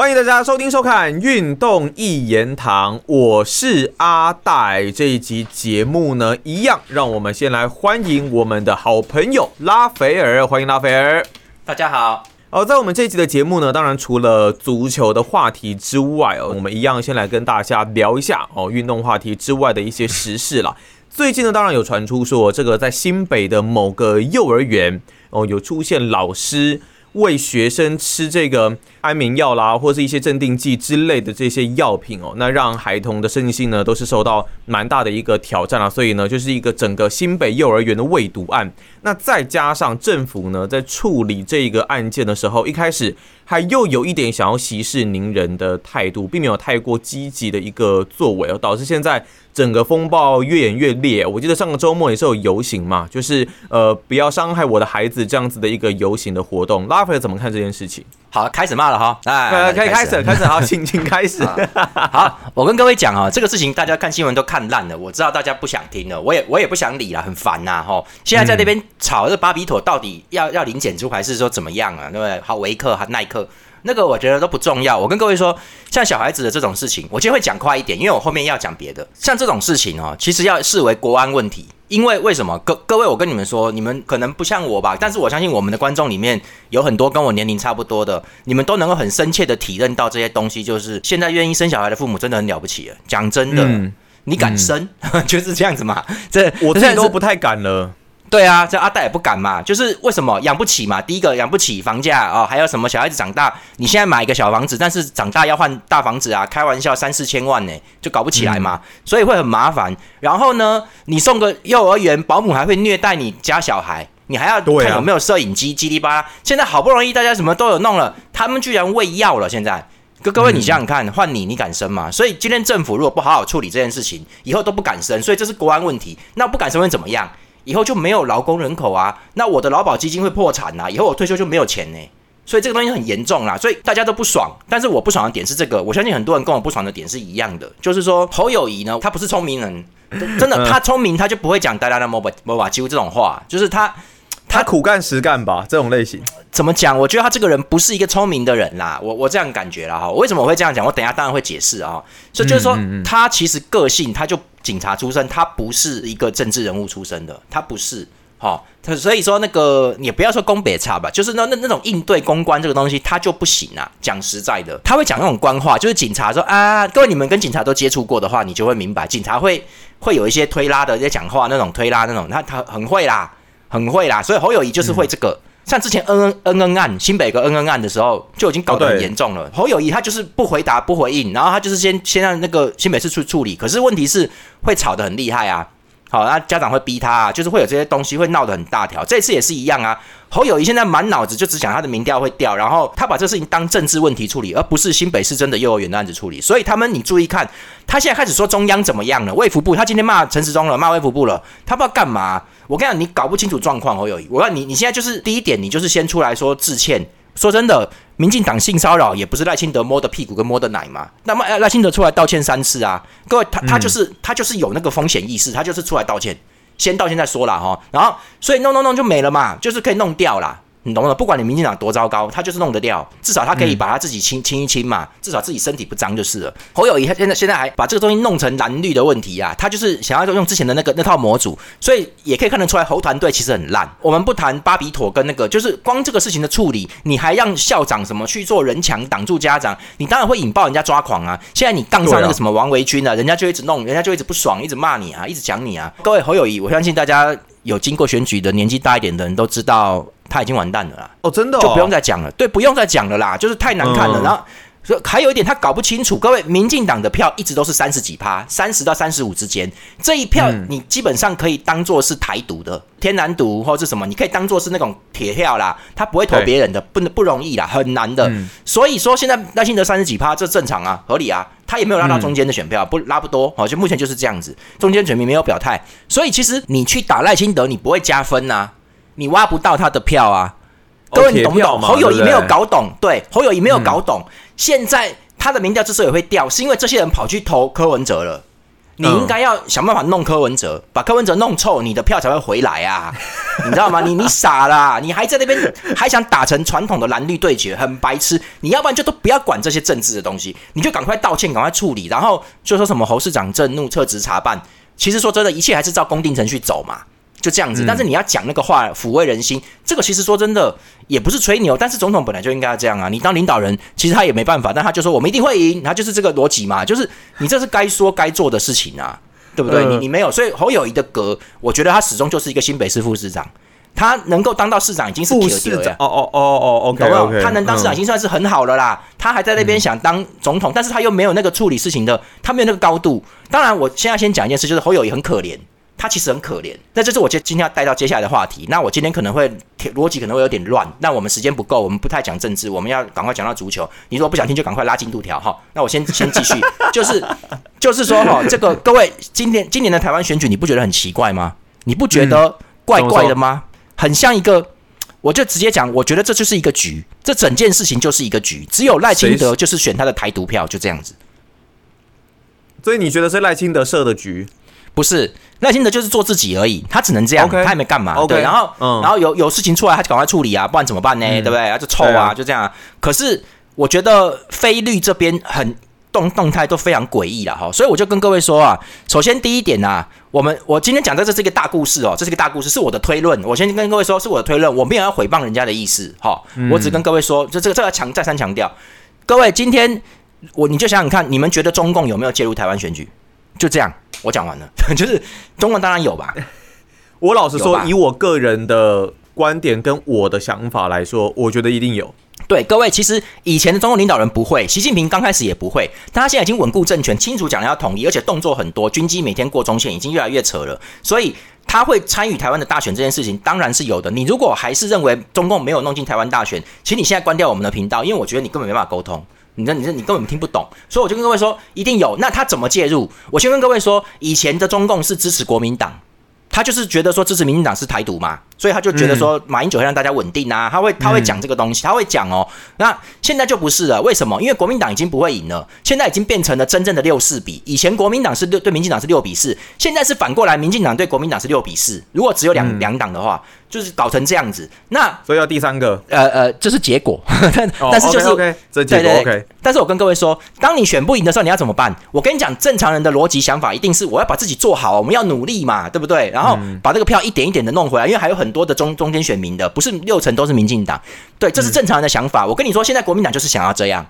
欢迎大家收听收看《运动一言堂》，我是阿戴。这一集节目呢，一样让我们先来欢迎我们的好朋友拉斐尔，欢迎拉斐尔。大家好。哦，在我们这一集的节目呢，当然除了足球的话题之外哦，我们一样先来跟大家聊一下哦，运动话题之外的一些时事啦。最近呢，当然有传出说，这个在新北的某个幼儿园哦，有出现老师。为学生吃这个安眠药啦，或是一些镇定剂之类的这些药品哦，那让孩童的身心呢都是受到蛮大的一个挑战啊。所以呢，就是一个整个新北幼儿园的喂毒案。那再加上政府呢在处理这个案件的时候，一开始还又有一点想要息事宁人的态度，并没有太过积极的一个作为哦，导致现在。整个风暴越演越烈，我记得上个周末也是有游行嘛，就是呃不要伤害我的孩子这样子的一个游行的活动。拉斐尔怎么看这件事情？好，开始骂了哈，哎，可以开始，开始，好，请请 开始。好，我跟各位讲啊，这个事情大家看新闻都看烂了，我知道大家不想听了，我也我也不想理了，很烦呐哈。现在在那边吵这巴比妥到底要要零检出还是说怎么样啊？对不对？好，维克和耐克。那个我觉得都不重要。我跟各位说，像小孩子的这种事情，我今天会讲快一点，因为我后面要讲别的。像这种事情哦，其实要视为国安问题。因为为什么？各各位，我跟你们说，你们可能不像我吧，但是我相信我们的观众里面有很多跟我年龄差不多的，你们都能够很深切的体认到这些东西。就是现在愿意生小孩的父母真的很了不起。讲真的，你敢生，就是这样子嘛。这我自己都不太敢了。对啊，这阿戴也不敢嘛，就是为什么养不起嘛？第一个养不起房价哦，还有什么小孩子长大，你现在买一个小房子，但是长大要换大房子啊，开玩笑，三四千万呢，就搞不起来嘛，所以会很麻烦。然后呢，你送个幼儿园，保姆还会虐待你家小孩，你还要看有没有摄影机，叽里吧啦。现在好不容易大家什么都有弄了，他们居然喂药了。现在各各位，你想想看，换你，你敢生吗？所以今天政府如果不好好处理这件事情，以后都不敢生，所以这是国安问题。那不敢生会怎么样？以后就没有劳工人口啊，那我的劳保基金会破产呐，以后我退休就没有钱呢，所以这个东西很严重啦，所以大家都不爽。但是我不爽的点是这个，我相信很多人跟我不爽的点是一样的，就是说侯友谊呢，他不是聪明人，真的，他聪明他就不会讲大家的摩巴摩巴几乎这种话，就是他。他苦干实干吧，这种类型怎么讲？我觉得他这个人不是一个聪明的人啦，我我这样感觉啦哈。为什么我会这样讲？我等下当然会解释啊。所以就是说，他其实个性，他就警察出身，他不是一个政治人物出身的，他不是哈。他所以说那个，也不要说公别差吧，就是那那那种应对公关这个东西，他就不行啊。讲实在的，他会讲那种官话，就是警察说啊，各位你们跟警察都接触过的话，你就会明白，警察会会有一些推拉的在讲话，那种推拉那种，他他很会啦。很会啦，所以侯友谊就是会这个。像之前恩恩恩恩案新北个恩恩案的时候，就已经搞得很严重了。侯友谊他就是不回答不回应，然后他就是先先让那个新北市处处理。可是问题是会吵得很厉害啊。好，那家长会逼他，就是会有这些东西会闹得很大条。这次也是一样啊。侯友谊现在满脑子就只想他的民调会掉，然后他把这事情当政治问题处理，而不是新北市真的幼儿园的案子处理。所以他们，你注意看，他现在开始说中央怎么样了？卫福部，他今天骂陈时中了，骂卫福部了，他不知道干嘛。我跟你讲，你搞不清楚状况，侯友谊，我要你，你现在就是第一点，你就是先出来说致歉。说真的，民进党性骚扰也不是赖清德摸的屁股跟摸的奶嘛。那么赖清德出来道歉三次啊，各位他他就是他就是有那个风险意识，他就是出来道歉，先道歉再说了哈。然后所以弄弄弄就没了嘛，就是可以弄掉了。你懂了，不管你民进党多糟糕，他就是弄得掉，至少他可以把他自己清清一清嘛，至少自己身体不脏就是了。侯友谊他现在现在还把这个东西弄成蓝绿的问题啊，他就是想要用之前的那个那套模组，所以也可以看得出来侯团队其实很烂。我们不谈巴比妥跟那个，就是光这个事情的处理，你还让校长什么去做人墙挡住家长，你当然会引爆人家抓狂啊。现在你杠上那个什么王维军啊，人家就一直弄，人家就一直不爽，一直骂你啊，一直讲你啊。各位侯友谊，我相信大家有经过选举的年纪大一点的人都知道。他已经完蛋了啦！哦，真的就不用再讲了。对，不用再讲了啦，就是太难看了。然后，所以还有一点，他搞不清楚。各位，民进党的票一直都是三十几趴，三十到三十五之间。这一票你基本上可以当做是台独的天然独或是什么，你可以当做是那种铁票啦。他不会投别人的，不能不容易啦，很难的。所以说，现在赖清德三十几趴，这正常啊，合理啊。他也没有拉到中间的选票，不拉不多。哦，就目前就是这样子，中间选民没有表态。所以其实你去打赖清德，你不会加分呐。你挖不到他的票啊！各位，你懂不懂？侯友谊没有搞懂，对，侯友谊没有搞懂。现在他的民调之所以会掉，是因为这些人跑去投柯文哲了。你应该要想办法弄柯文哲，把柯文哲弄臭，你的票才会回来啊！你知道吗？你你傻啦！你还在那边还想打成传统的蓝绿对决，很白痴！你要不然就都不要管这些政治的东西，你就赶快道歉，赶快处理，然后就说什么侯市长震怒，撤职查办。其实说真的，一切还是照公定程序走嘛。就这样子，但是你要讲那个话抚慰人心，这个其实说真的也不是吹牛，但是总统本来就应该要这样啊。你当领导人，其实他也没办法，但他就说我们一定会赢，他就是这个逻辑嘛，就是你这是该说该做的事情啊，对不对？你你没有，所以侯友谊的格，我觉得他始终就是一个新北市副市长，他能够当到市长已经是副市长哦哦哦哦，OK OK，他能当市长已经算是很好了啦。他还在那边想当总统，但是他又没有那个处理事情的，他没有那个高度。当然，我现在先讲一件事，就是侯友谊很可怜。他其实很可怜，那这是我今今天要带到接下来的话题。那我今天可能会逻辑可能会有点乱，那我们时间不够，我们不太讲政治，我们要赶快讲到足球。你如果不想听，就赶快拉进度条哈。那我先先继续，就是就是说哈，这个各位今天今年的台湾选举，你不觉得很奇怪吗？你不觉得怪怪的吗？很像一个，我就直接讲，我觉得这就是一个局，这整件事情就是一个局，只有赖清德就是选他的台独票，就这样子。所以你觉得是赖清德设的局？不是赖清德就是做自己而已，他只能这样，他也没干嘛。对，然后，然后有有事情出来，他就赶快处理啊，不然怎么办呢？对不对？他就臭啊，就这样。可是我觉得菲律这边很动动态都非常诡异了哈，所以我就跟各位说啊，首先第一点呢，我们我今天讲的这是一个大故事哦，这是个大故事，是我的推论。我先跟各位说，是我的推论，我没有要诽谤人家的意思哈，我只跟各位说，就这个这个强再三强调，各位今天我你就想想看，你们觉得中共有没有介入台湾选举？就这样。我讲完了，就是中文当然有吧。我老实说，以我个人的观点跟我的想法来说，我觉得一定有。对各位，其实以前的中共领导人不会，习近平刚开始也不会，但他现在已经稳固政权，清楚讲了要统一，而且动作很多，军机每天过中线，已经越来越扯了。所以他会参与台湾的大选这件事情，当然是有的。你如果还是认为中共没有弄进台湾大选，请你现在关掉我们的频道，因为我觉得你根本没办法沟通。你这、你这、你根本听不懂，所以我就跟各位说，一定有。那他怎么介入？我先跟各位说，以前的中共是支持国民党，他就是觉得说支持民进党是台独嘛。所以他就觉得说马英九会让大家稳定啊，他会他会讲这个东西，他会讲哦。那现在就不是了，为什么？因为国民党已经不会赢了，现在已经变成了真正的六四比。以前国民党是六对民进党是六比四，现在是反过来，民进党对国民党是六比四。如果只有两两党的话，就是搞成这样子。那所以要第三个，呃呃，这是结果。但但是就是 OK，这结果 OK。但是我跟各位说，当你选不赢的时候，你要怎么办？我跟你讲，正常人的逻辑想法一定是我要把自己做好，我们要努力嘛，对不对？然后把这个票一点一点的弄回来，因为还有很多的中中间选。选民的不是六成都是民进党，对，这是正常人的想法。我跟你说，现在国民党就是想要这样，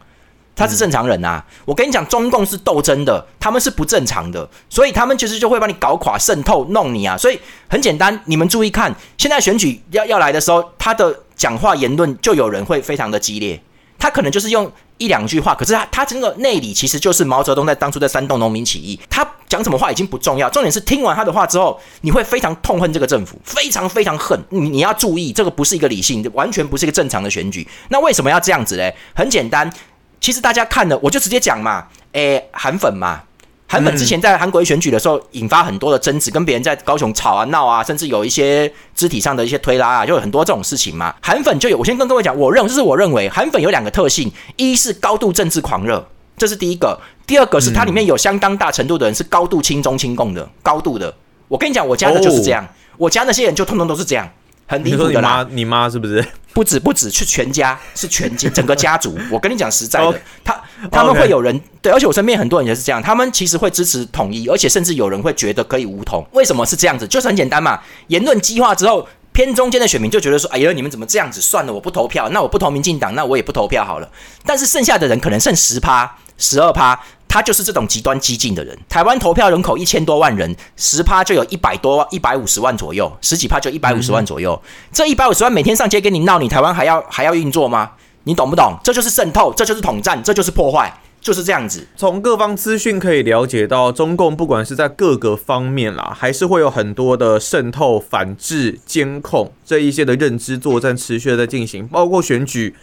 他是正常人呐。我跟你讲，中共是斗争的，他们是不正常的，所以他们其实就会把你搞垮、渗透、弄你啊。所以很简单，你们注意看，现在选举要要来的时候，他的讲话言论就有人会非常的激烈，他可能就是用。一两句话，可是他他这个内里其实就是毛泽东在当初在煽动农民起义。他讲什么话已经不重要，重点是听完他的话之后，你会非常痛恨这个政府，非常非常恨。你你要注意，这个不是一个理性，完全不是一个正常的选举。那为什么要这样子嘞？很简单，其实大家看了，我就直接讲嘛，诶，韩粉嘛。韩粉之前在韩国选举的时候，引发很多的争执，跟别人在高雄吵啊闹啊，甚至有一些肢体上的一些推拉啊，就有很多这种事情嘛。韩粉就有，我先跟各位讲，我认为这是我认为韩粉有两个特性：一是高度政治狂热，这是第一个；第二个是它里面有相当大程度的人是高度亲中亲共的，高度的。我跟你讲，我家的就是这样，我家那些人就通通都是这样。很离谱的啦！你妈是不是？不止不止，是全家，是全家 整个家族。我跟你讲实在的，他他们会有人对，而且我身边很多人也是这样，他们其实会支持统一，而且甚至有人会觉得可以无统。为什么是这样子？就是很简单嘛，言论激化之后，偏中间的选民就觉得说：“哎呀，你们怎么这样子？算了，我不投票，那我不投民进党，那我也不投票好了。”但是剩下的人可能剩十趴、十二趴。他就是这种极端激进的人。台湾投票人口一千多万人，十趴就有一百多万、一百五十万左右，十几趴就一百五十万左右。这一百五十万每天上街跟你闹，你台湾还要还要运作吗？你懂不懂？这就是渗透，这就是统战，这就是破坏，就是这样子。从各方资讯可以了解到，中共不管是在各个方面啦，还是会有很多的渗透、反制、监控这一些的认知作战持续的在进行，包括选举。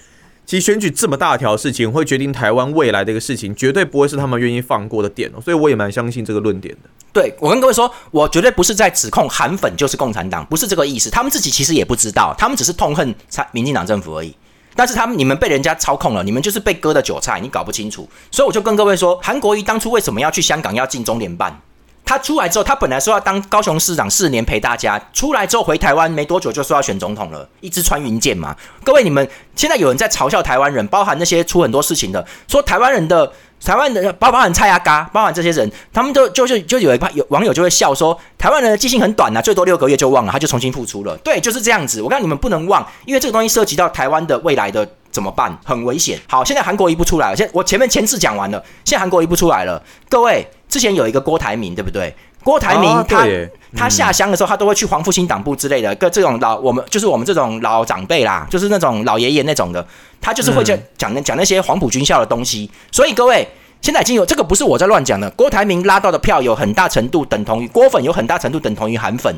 其实选举这么大条事情，会决定台湾未来的一个事情，绝对不会是他们愿意放过的点哦。所以我也蛮相信这个论点的。对我跟各位说，我绝对不是在指控韩粉就是共产党，不是这个意思。他们自己其实也不知道，他们只是痛恨民进党政府而已。但是他们你们被人家操控了，你们就是被割的韭菜，你搞不清楚。所以我就跟各位说，韩国瑜当初为什么要去香港要进中联办？他出来之后，他本来说要当高雄市长四年陪大家，出来之后回台湾没多久就说要选总统了，一支穿云箭嘛。各位，你们现在有人在嘲笑台湾人，包含那些出很多事情的，说台湾人的台湾人包包含蔡阿嘎，包含这些人，他们都就是就有一派有网友就会笑说，台湾人的记性很短呐，最多六个月就忘了，他就重新复出了。对，就是这样子。我告诉你们不能忘，因为这个东西涉及到台湾的未来的怎么办，很危险。好，现在韩国一步出来了，现我前面前次讲完了，现在韩国一步出来了，各位。之前有一个郭台铭，对不对？郭台铭他他下乡的时候，他都会去黄复兴党部之类的，跟这种老我们就是我们这种老长辈啦，就是那种老爷爷那种的，他就是会讲讲讲那些黄埔军校的东西。所以各位现在已经有这个不是我在乱讲的，郭台铭拉到的票有很大程度等同于郭粉，有很大程度等同于韩粉。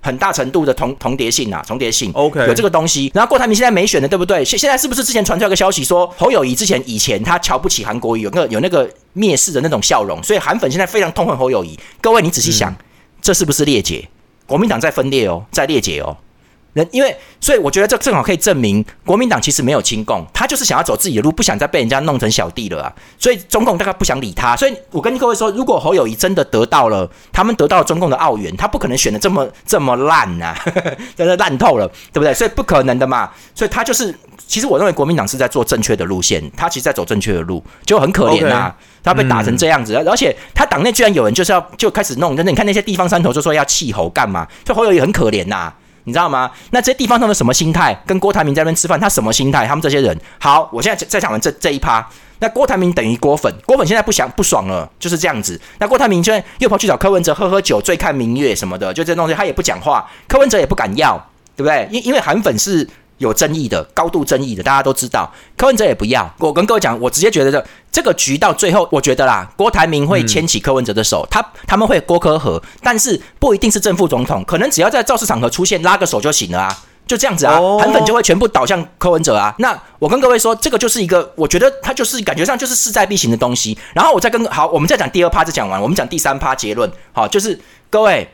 很大程度的同重叠性啊，重叠性，OK，有这个东西。然后郭台铭现在没选的，对不对？现现在是不是之前传出来个消息说侯友谊之前以前他瞧不起韩国瑜，有个有那个蔑视的那种笑容，所以韩粉现在非常痛恨侯友谊。各位，你仔细想，这是不是裂解？国民党在分裂哦，在裂解哦。人因为，所以我觉得这正好可以证明国民党其实没有亲共，他就是想要走自己的路，不想再被人家弄成小弟了啊。所以中共大概不想理他。所以我跟各位说，如果侯友谊真的得到了，他们得到了中共的澳元，他不可能选的这么这么烂呐，真的烂透了，对不对？所以不可能的嘛。所以他就是，其实我认为国民党是在做正确的路线，他其实在走正确的路，就很可怜呐。他被打成这样子，而且他党内居然有人就是要就开始弄，真的，你看那些地方山头就说要弃侯干嘛？所以侯友谊很可怜呐。你知道吗？那这些地方他们什么心态？跟郭台铭在那边吃饭，他什么心态？他们这些人，好，我现在在讲完这这一趴。那郭台铭等于郭粉，郭粉现在不想不爽了，就是这样子。那郭台铭现在又跑去找柯文哲喝喝酒，醉看明月什么的，就这东西他也不讲话，柯文哲也不敢要，对不对？因因为韩粉是。有争议的，高度争议的，大家都知道。柯文哲也不要。我跟各位讲，我直接觉得这这个局到最后，我觉得啦，郭台铭会牵起柯文哲的手，他他们会郭柯和，但是不一定是正副总统，可能只要在造势场合出现，拉个手就行了啊，就这样子啊，韩粉就会全部倒向柯文哲啊。那我跟各位说，这个就是一个，我觉得他就是感觉上就是势在必行的东西。然后我再跟好，我们再讲第二趴就讲完，我们讲第三趴结论。好，就是各位。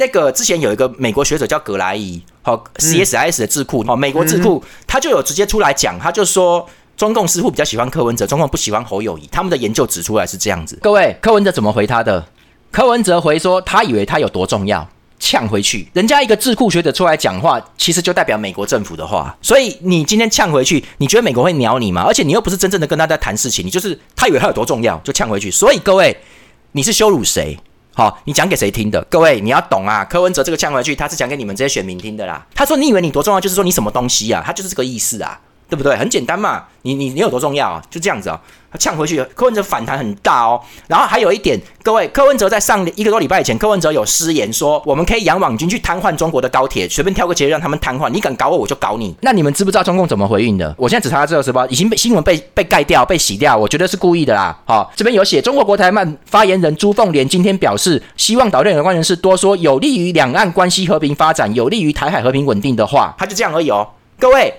那个之前有一个美国学者叫格莱伊，好 CSIS 的智库，好美国智库，他就有直接出来讲，他就说中共似乎比较喜欢柯文哲，中共不喜欢侯友谊，他们的研究指出来是这样子。各位，柯文哲怎么回他的？柯文哲回说，他以为他有多重要，呛回去。人家一个智库学者出来讲话，其实就代表美国政府的话，所以你今天呛回去，你觉得美国会鸟你吗？而且你又不是真正的跟他在谈事情，你就是他以为他有多重要，就呛回去。所以各位，你是羞辱谁？好，你讲给谁听的？各位，你要懂啊！柯文哲这个呛回去，他是讲给你们这些选民听的啦。他说：“你以为你多重要？就是说你什么东西啊？他就是这个意思啊，对不对？很简单嘛，你你你有多重要啊？就这样子啊。”他呛回去，柯文哲反弹很大哦。然后还有一点，各位，柯文哲在上一个多礼拜以前，柯文哲有失言说，我们可以养网军去瘫痪中国的高铁，随便挑个节日让他们瘫痪。你敢搞我，我就搞你。那你们知不知道中共怎么回应的？我现在只查到这个时报，已经被新闻被被盖掉、被洗掉，我觉得是故意的啦。好，这边有写，中国国台办发言人朱凤莲今天表示，希望岛内有关人士多说有利于两岸关系和平发展、有利于台海和平稳定的话。他就这样而已哦，各位。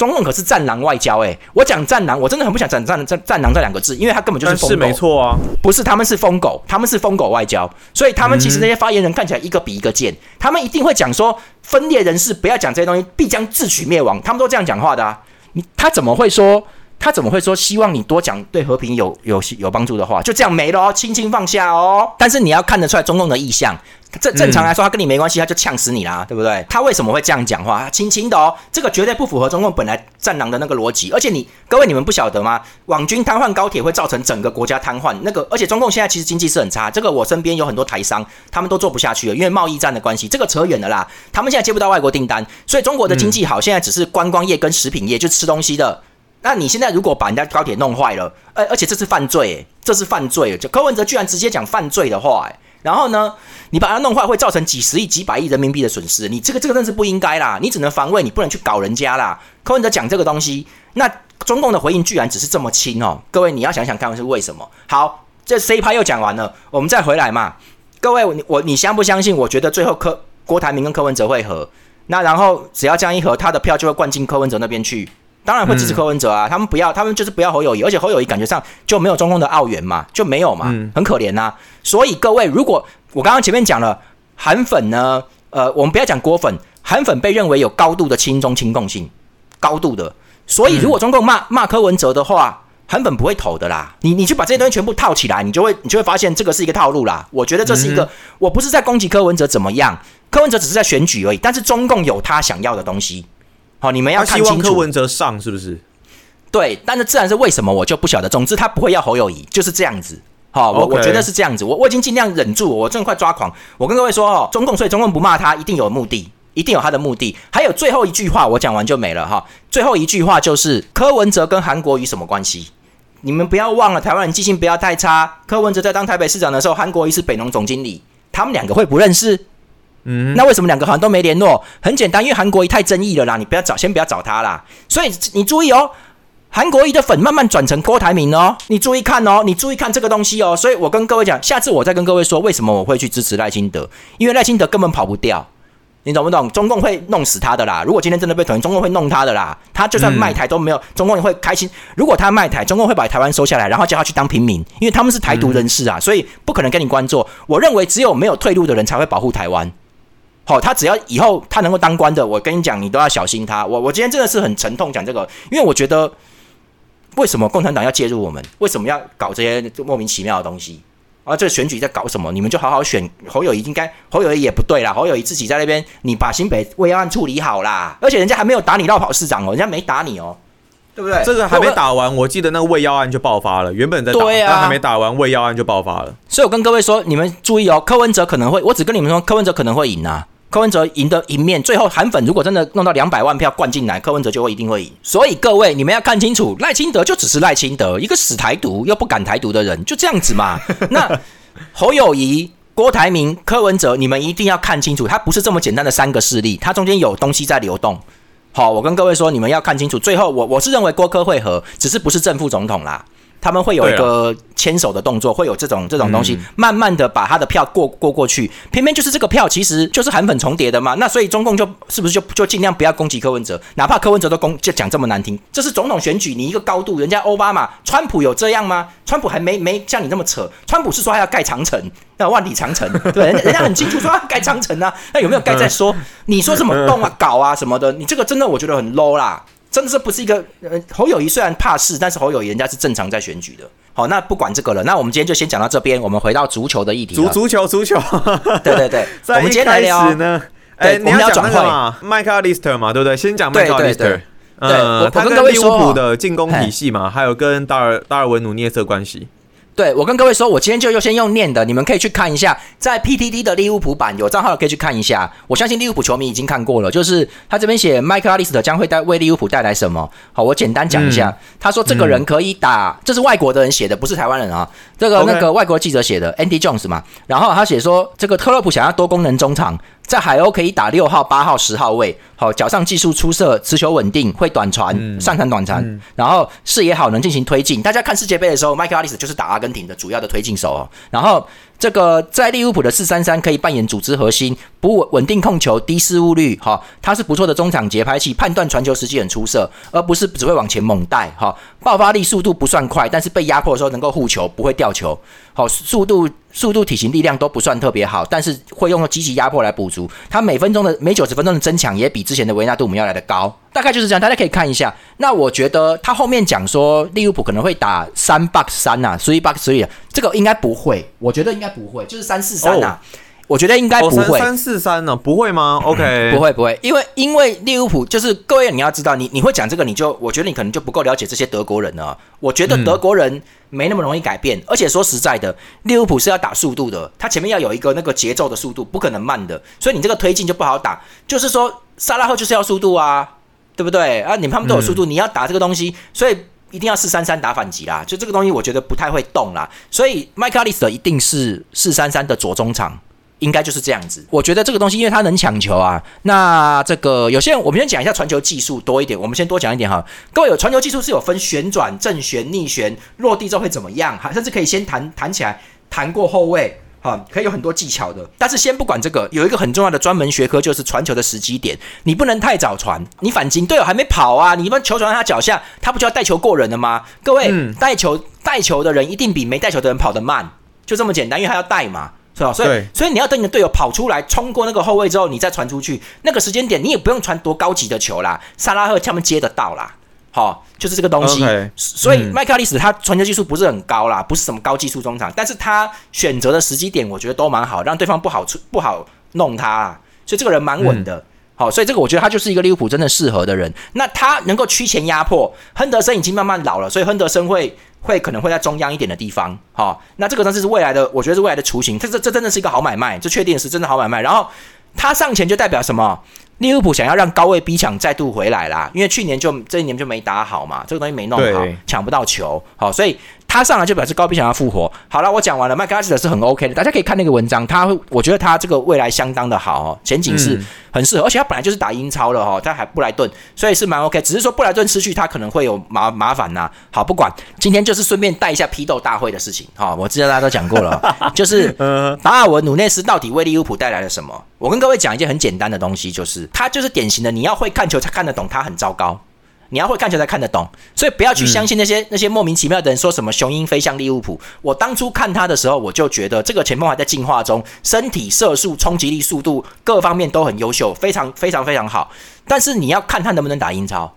中共可是战狼外交哎，我讲战狼，我真的很不想讲战战战狼这两个字，因为他根本就是疯狗。是没错啊，不是他们是疯狗，他们是疯狗外交，所以他们其实那些发言人看起来一个比一个贱，他们一定会讲说分裂人士不要讲这些东西，必将自取灭亡，他们都这样讲话的啊。你他怎么会说？他怎么会说希望你多讲对和平有有有帮助的话？就这样没了哦，轻轻放下哦。但是你要看得出来中共的意向。正正常来说，他跟你没关系，他就呛死你啦，对不对？他为什么会这样讲话？轻轻的哦，这个绝对不符合中共本来战狼的那个逻辑。而且你各位你们不晓得吗？网军瘫痪高铁会造成整个国家瘫痪。那个而且中共现在其实经济是很差，这个我身边有很多台商，他们都做不下去了，因为贸易战的关系。这个扯远了啦，他们现在接不到外国订单，所以中国的经济好，现在只是观光业跟食品业，就吃东西的。那你现在如果把人家高铁弄坏了，而而且这是犯罪，这是犯罪。就柯文哲居然直接讲犯罪的话，哎，然后呢，你把它弄坏会造成几十亿、几百亿人民币的损失，你这个这个真是不应该啦，你只能防卫，你不能去搞人家啦。柯文哲讲这个东西，那中共的回应居然只是这么轻哦，各位你要想想看是为什么？好，这 C 派又讲完了，我们再回来嘛。各位，我我你相不相信？我觉得最后柯郭台铭跟柯文哲会合，那然后只要这样一合，他的票就会灌进柯文哲那边去。当然会支持柯文哲啊，他们不要，他们就是不要侯友谊，而且侯友谊感觉上就没有中共的澳元嘛，就没有嘛，很可怜呐。所以各位，如果我刚刚前面讲了韩粉呢，呃，我们不要讲郭粉，韩粉被认为有高度的亲中亲共性，高度的。所以如果中共骂骂柯文哲的话，韩粉不会投的啦。你你去把这些东西全部套起来，你就会你就会发现这个是一个套路啦。我觉得这是一个，我不是在攻击柯文哲怎么样，柯文哲只是在选举而已。但是中共有他想要的东西，好，你们要看清楚。柯文哲上是不是？对，但是自然是为什么我就不晓得。总之他不会要侯友谊，就是这样子。好，我我觉得是这样子。我我已经尽量忍住，我真的快抓狂。我跟各位说哦，中共所以中共不骂他，一定有目的。一定有他的目的。还有最后一句话，我讲完就没了哈。最后一句话就是柯文哲跟韩国瑜什么关系？你们不要忘了，台湾人记性不要太差。柯文哲在当台北市长的时候，韩国瑜是北农总经理，他们两个会不认识？嗯，那为什么两个好像都没联络？很简单，因为韩国瑜太争议了啦，你不要找，先不要找他啦。所以你注意哦，韩国瑜的粉慢慢转成郭台铭哦，你注意看哦，你注意看这个东西哦。所以我跟各位讲，下次我再跟各位说，为什么我会去支持赖清德？因为赖清德根本跑不掉。你懂不懂？中共会弄死他的啦！如果今天真的被统一，中共会弄他的啦。他就算卖台都没有，中共也会开心。如果他卖台，中共会把台湾收下来，然后叫他去当平民，因为他们是台独人士啊，所以不可能跟你关注。我认为只有没有退路的人才会保护台湾。好，他只要以后他能够当官的，我跟你讲，你都要小心他。我我今天真的是很沉痛讲这个，因为我觉得为什么共产党要介入我们？为什么要搞这些莫名其妙的东西？啊，这个选举在搞什么？你们就好好选侯友谊，应该侯友谊也不对啦。侯友谊自己在那边，你把新北卫案处理好啦。而且人家还没有打你绕跑市长哦，人家没打你哦，对不对？这个还没打完，我记得那个胃药案就爆发了。原本在打，但还没打完，胃药案就爆发了。所以我跟各位说，你们注意哦，柯文哲可能会，我只跟你们说，柯文哲可能会赢啊。柯文哲赢得赢面，最后韩粉如果真的弄到两百万票灌进来，柯文哲就会一定会赢。所以各位，你们要看清楚，赖清德就只是赖清德，一个死台独又不敢台独的人，就这样子嘛。那侯友谊、郭台铭、柯文哲，你们一定要看清楚，他不是这么简单的三个势力，他中间有东西在流动。好，我跟各位说，你们要看清楚。最后，我我是认为郭科会合，只是不是正副总统啦。他们会有一个牵手的动作，会有这种这种东西，慢慢的把他的票过过过去。偏偏就是这个票，其实就是韩粉重叠的嘛。那所以中共就是不是就就尽量不要攻击柯文哲，哪怕柯文哲都攻就讲这么难听。这是总统选举，你一个高度，人家奥巴马、川普有这样吗？川普还没没像你那么扯。川普是说他要盖长城，那万里长城，对，人人家很清楚说要盖长城啊。那有没有盖再说？你说什么动啊、搞啊什么的，你这个真的我觉得很 low 啦。真的是不是一个呃侯友谊虽然怕事，但是侯友谊人家是正常在选举的。好，那不管这个了，那我们今天就先讲到这边。我们回到足球的议题。足足球足球，对对 对。我们今天来聊呢，哎，你要讲那个嘛，麦克阿利斯特嘛，对不对？先讲麦克阿利斯特。对，我跟利物浦的进攻体系嘛，还有跟达尔达尔文努涅瑟关系。对，我跟各位说，我今天就优先用念的，你们可以去看一下，在 PTD 的利物浦版有账号可以去看一下。我相信利物浦球迷已经看过了，就是他这边写麦克阿利斯特将会带为利物浦带来什么。好，我简单讲一下，他说这个人可以打，这是外国的人写的，不是台湾人啊。这个那个外国记者写的，Andy Jones 嘛。然后他写说，这个特洛普想要多功能中场。在海鸥可以打六号、八号、十号位，好，脚上技术出色，持球稳定，会短传，擅长短传，然后视野好，能进行推进。大家看世界杯的时候，麦克阿利斯就是打阿根廷的主要的推进手哦。然后这个在利物浦的四三三可以扮演组织核心，不稳稳定控球，低失误率，哈，他是不错的中场节拍器，判断传球时机很出色，而不是只会往前猛带，哈，爆发力速度不算快，但是被压迫的时候能够护球，不会掉球，好，速度。速度、体型、力量都不算特别好，但是会用积极压迫来补足。他每分钟的每九十分钟的增强也比之前的维纳杜姆要来的高，大概就是这样。大家可以看一下。那我觉得他后面讲说利物浦可能会打三 box 三呐，three box three，这个应该不会。我觉得应该不会，就是三四三呐。我觉得应该不会三四三呢，不会吗？OK，不会不会，因为因为利物浦就是各位你要知道，你你会讲这个，你就我觉得你可能就不够了解这些德国人了。我觉得德国人没那么容易改变，而且说实在的，利物浦是要打速度的，他前面要有一个那个节奏的速度，不可能慢的，所以你这个推进就不好打。就是说，萨拉赫就是要速度啊，对不对啊？你们他们都有速度，你要打这个东西，所以一定要四三三打反击啦。就这个东西，我觉得不太会动啦。所以麦克阿利斯特一定是四三三的左中场。应该就是这样子，我觉得这个东西，因为它能抢球啊。那这个有些人，我们先讲一下传球技术多一点，我们先多讲一点哈。各位有传球技术是有分旋转、正旋、逆旋，落地之后会怎么样？哈，甚至可以先弹弹起来，弹过后卫，哈，可以有很多技巧的。但是先不管这个，有一个很重要的专门学科就是传球的时机点，你不能太早传，你反击队友还没跑啊，你一般球传到他脚下，他不就要带球过人了吗？各位，带球带球的人一定比没带球的人跑得慢，就这么简单，因为他要带嘛。所以，所以你要等你的队友跑出来，冲过那个后卫之后，你再传出去。那个时间点，你也不用传多高级的球啦，萨拉赫他们接得到啦。好，就是这个东西。所以嗯麦克利斯他传球技术不是很高啦，不是什么高技术中场，但是他选择的时机点我觉得都蛮好，让对方不好出不好弄他啦。所以这个人蛮稳的。好，所以这个我觉得他就是一个利物浦真的适合的人。那他能够趋前压迫，亨德森已经慢慢老了，所以亨德森会会可能会在中央一点的地方。好，那这个呢，这是未来的，我觉得是未来的雏形。这这这真的是一个好买卖，这确定是真的好买卖。然后他上前就代表什么？利物浦想要让高位逼抢再度回来啦，因为去年就这一年就没打好嘛，这个东西没弄好对，抢不到球，好，所以他上来就表示高比想要复活。好了，我讲完了，麦克阿斯特是很 OK 的，大家可以看那个文章，他会，我觉得他这个未来相当的好哦，前景是嗯很适合，而且他本来就是打英超的哈，他还布莱顿，所以是蛮 OK，只是说布莱顿失去他可能会有麻麻烦呐、好，不管，今天就是顺便带一下批斗大会的事情哈，我知道大家都讲过了，就是达尔文努内斯到底为利物浦带来了什么？我跟各位讲一件很简单的东西，就是他就是典型的你要会看球才看得懂，他很糟糕。你要会看球才看得懂，所以不要去相信那些、那些莫名其妙的人说什么雄鹰飞向利物浦。我当初看他的时候，我就觉得这个前锋还在进化中，身体、射速、冲击力、速度各方面都很优秀，非常非常非常好。但是你要看他能不能打英超，